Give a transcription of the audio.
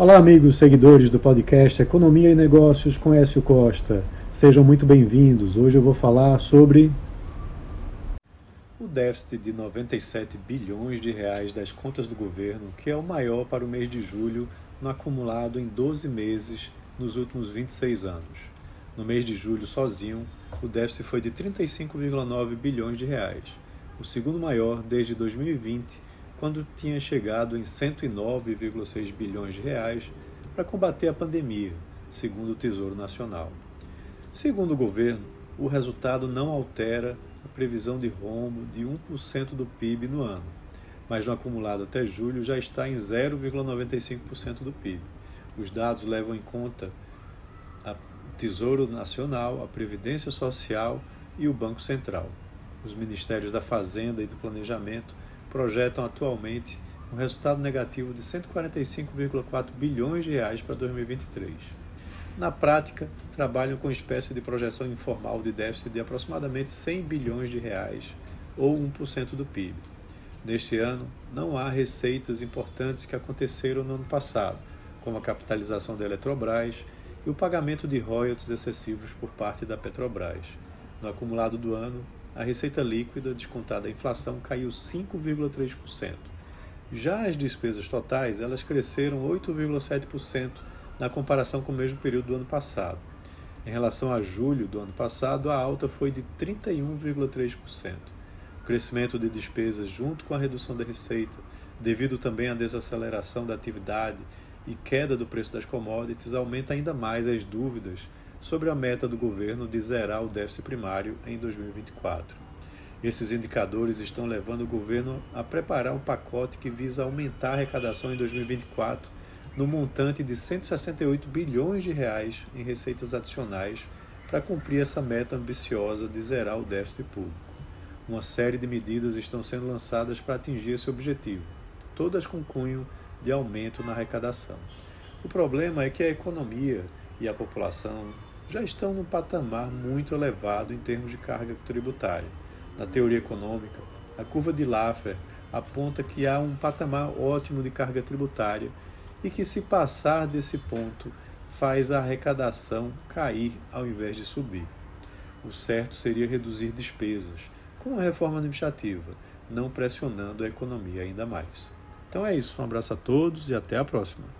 Olá, amigos seguidores do podcast Economia e Negócios com Écio Costa. Sejam muito bem-vindos. Hoje eu vou falar sobre o déficit de 97 bilhões de reais das contas do governo, que é o maior para o mês de julho no acumulado em 12 meses nos últimos 26 anos. No mês de julho sozinho, o déficit foi de 35,9 bilhões de reais, o segundo maior desde 2020 quando tinha chegado em 109,6 bilhões de reais para combater a pandemia, segundo o Tesouro Nacional. Segundo o governo, o resultado não altera a previsão de rombo de 1% do PIB no ano, mas no acumulado até julho já está em 0,95% do PIB. Os dados levam em conta o Tesouro Nacional, a Previdência Social e o Banco Central. Os Ministérios da Fazenda e do Planejamento projetam atualmente um resultado negativo de 145,4 bilhões de reais para 2023. Na prática, trabalham com espécie de projeção informal de déficit de aproximadamente 100 bilhões de reais, ou 1% do PIB. Neste ano, não há receitas importantes que aconteceram no ano passado, como a capitalização da Eletrobras e o pagamento de royalties excessivos por parte da Petrobras. No acumulado do ano, a receita líquida descontada a inflação caiu 5,3%. Já as despesas totais, elas cresceram 8,7% na comparação com o mesmo período do ano passado. Em relação a julho do ano passado, a alta foi de 31,3%. O crescimento de despesas, junto com a redução da receita, devido também à desaceleração da atividade e queda do preço das commodities, aumenta ainda mais as dúvidas sobre a meta do governo de zerar o déficit primário em 2024. Esses indicadores estão levando o governo a preparar um pacote que visa aumentar a arrecadação em 2024 no montante de 168 bilhões de reais em receitas adicionais para cumprir essa meta ambiciosa de zerar o déficit público. Uma série de medidas estão sendo lançadas para atingir esse objetivo, todas com cunho de aumento na arrecadação. O problema é que a economia e a população já estão num patamar muito elevado em termos de carga tributária. Na teoria econômica, a curva de Laffer aponta que há um patamar ótimo de carga tributária e que, se passar desse ponto, faz a arrecadação cair ao invés de subir. O certo seria reduzir despesas, com a reforma administrativa, não pressionando a economia ainda mais. Então é isso, um abraço a todos e até a próxima.